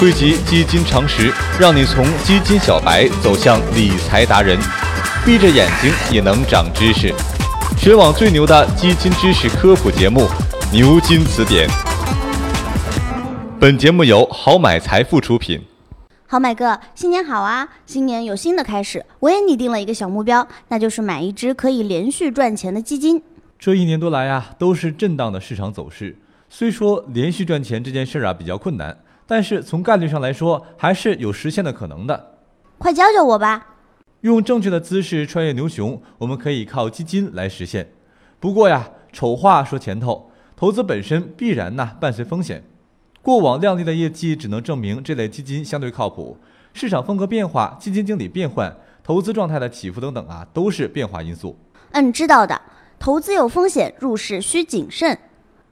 汇集基金常识，让你从基金小白走向理财达人。闭着眼睛也能长知识，全网最牛的基金知识科普节目《牛津词典》。本节目由好买财富出品。好买哥，新年好啊！新年有新的开始，我也拟定了一个小目标，那就是买一只可以连续赚钱的基金。这一年多来啊，都是震荡的市场走势。虽说连续赚钱这件事儿啊比较困难，但是从概率上来说，还是有实现的可能的。快教教我吧！用正确的姿势穿越牛熊，我们可以靠基金来实现。不过呀，丑话说前头，投资本身必然呐伴随风险。过往亮丽的业绩只能证明这类基金相对靠谱。市场风格变化、基金经理变换、投资状态的起伏等等啊，都是变化因素。嗯，知道的。投资有风险，入市需谨慎。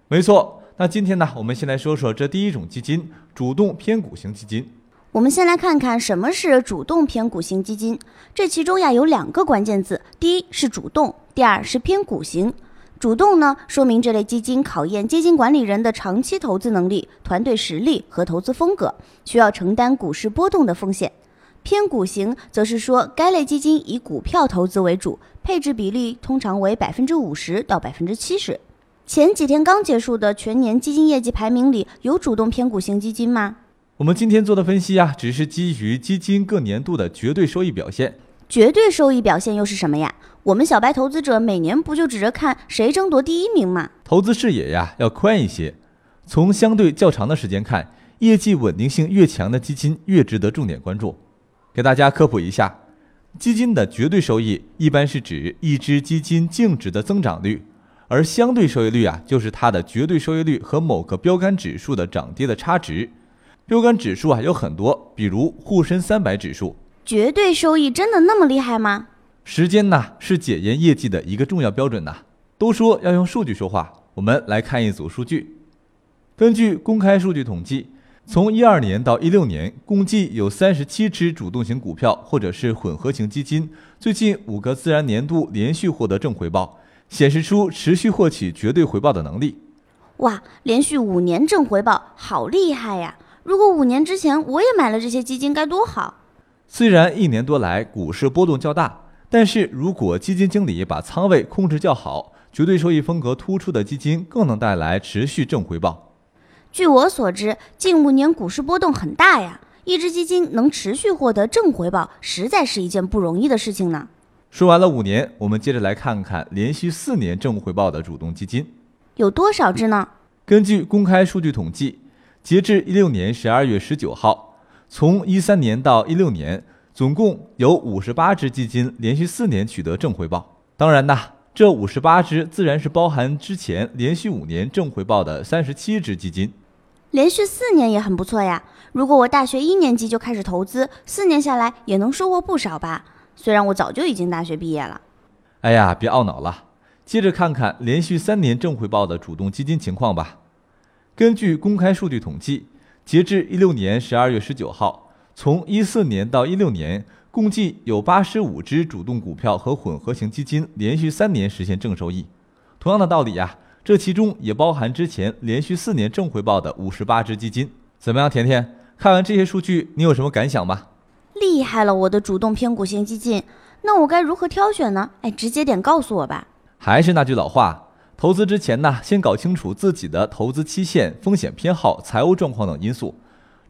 没错。那今天呢，我们先来说说这第一种基金——主动偏股型基金。我们先来看看什么是主动偏股型基金。这其中呀有两个关键字，第一是主动，第二是偏股型。主动呢，说明这类基金考验基金管理人的长期投资能力、团队实力和投资风格，需要承担股市波动的风险。偏股型则是说该类基金以股票投资为主，配置比例通常为百分之五十到百分之七十。前几天刚结束的全年基金业绩排名里有主动偏股型基金吗？我们今天做的分析啊，只是基于基金各年度的绝对收益表现。绝对收益表现又是什么呀？我们小白投资者每年不就指着看谁争夺第一名吗？投资视野呀要宽一些，从相对较长的时间看，业绩稳定性越强的基金越值得重点关注。给大家科普一下，基金的绝对收益一般是指一只基金净值的增长率，而相对收益率啊就是它的绝对收益率和某个标杆指数的涨跌的差值。标杆指数啊有很多，比如沪深三百指数。绝对收益真的那么厉害吗？时间呢是检验业绩的一个重要标准呐。都说要用数据说话，我们来看一组数据。根据公开数据统计，从一二年到一六年，共计有三十七只主动型股票或者是混合型基金，最近五个自然年度连续获得正回报，显示出持续获取绝对回报的能力。哇，连续五年正回报，好厉害呀！如果五年之前我也买了这些基金，该多好！虽然一年多来股市波动较大，但是如果基金经理把仓位控制较好，绝对收益风格突出的基金更能带来持续正回报。据我所知，近五年股市波动很大呀，一只基金能持续获得正回报，实在是一件不容易的事情呢。说完了五年，我们接着来看看连续四年正回报的主动基金有多少只呢？根据公开数据统计。截至一六年十二月十九号，从一三年到一六年，总共有五十八只基金连续四年取得正回报。当然呐，这五十八只自然是包含之前连续五年正回报的三十七只基金。连续四年也很不错呀。如果我大学一年级就开始投资，四年下来也能收获不少吧？虽然我早就已经大学毕业了。哎呀，别懊恼了，接着看看连续三年正回报的主动基金情况吧。根据公开数据统计，截至一六年十二月十九号，从一四年到一六年，共计有八十五只主动股票和混合型基金连续三年实现正收益。同样的道理呀，这其中也包含之前连续四年正回报的五十八只基金。怎么样，甜甜？看完这些数据，你有什么感想吗？厉害了，我的主动偏股型基金。那我该如何挑选呢？哎，直接点告诉我吧。还是那句老话。投资之前呢，先搞清楚自己的投资期限、风险偏好、财务状况等因素。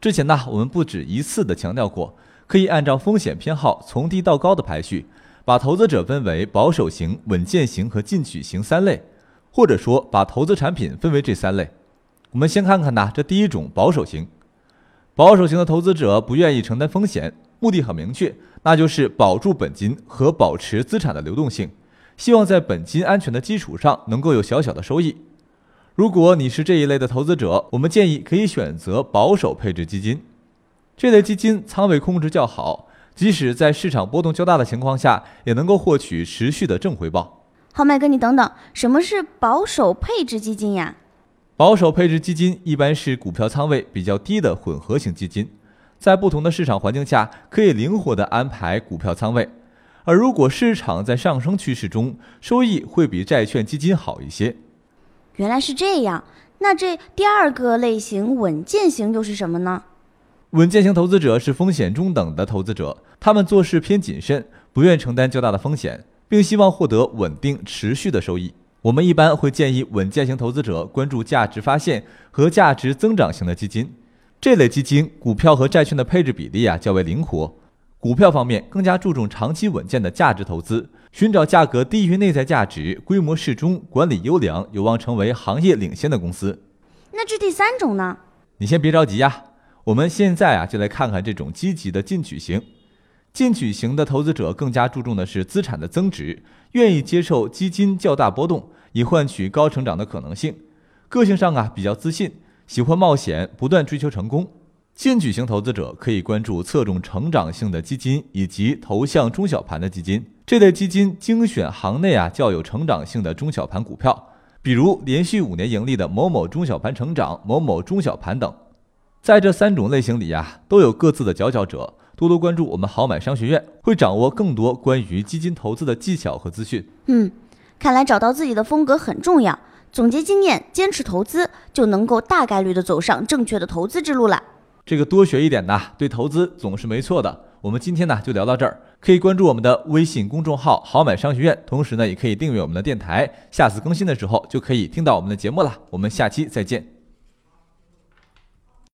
之前呢，我们不止一次的强调过，可以按照风险偏好从低到高的排序，把投资者分为保守型、稳健型和进取型三类，或者说把投资产品分为这三类。我们先看看呢，这第一种保守型。保守型的投资者不愿意承担风险，目的很明确，那就是保住本金和保持资产的流动性。希望在本金安全的基础上能够有小小的收益。如果你是这一类的投资者，我们建议可以选择保守配置基金。这类基金仓位控制较好，即使在市场波动较大的情况下，也能够获取持续的正回报。好，麦哥，你等等，什么是保守配置基金呀？保守配置基金一般是股票仓位比较低的混合型基金，在不同的市场环境下，可以灵活地安排股票仓位。而如果市场在上升趋势中，收益会比债券基金好一些。原来是这样，那这第二个类型稳健型又是什么呢？稳健型投资者是风险中等的投资者，他们做事偏谨慎，不愿承担较大的风险，并希望获得稳定持续的收益。我们一般会建议稳健型投资者关注价值发现和价值增长型的基金。这类基金股票和债券的配置比例啊较为灵活。股票方面更加注重长期稳健的价值投资，寻找价格低于内在价值、规模适中、管理优良、有望成为行业领先的公司。那这第三种呢？你先别着急呀，我们现在啊就来看看这种积极的进取型。进取型的投资者更加注重的是资产的增值，愿意接受基金较大波动，以换取高成长的可能性。个性上啊比较自信，喜欢冒险，不断追求成功。进取型投资者可以关注侧重成长性的基金以及投向中小盘的基金。这类基金精选行内啊较有成长性的中小盘股票，比如连续五年盈利的某某中小盘成长、某某中小盘等。在这三种类型里呀，都有各自的佼佼者。多多关注我们好买商学院，会掌握更多关于基金投资的技巧和资讯。嗯，看来找到自己的风格很重要。总结经验，坚持投资，就能够大概率的走上正确的投资之路了。这个多学一点呐，对投资总是没错的。我们今天呢就聊到这儿，可以关注我们的微信公众号“好买商学院”，同时呢也可以订阅我们的电台，下次更新的时候就可以听到我们的节目了。我们下期再见。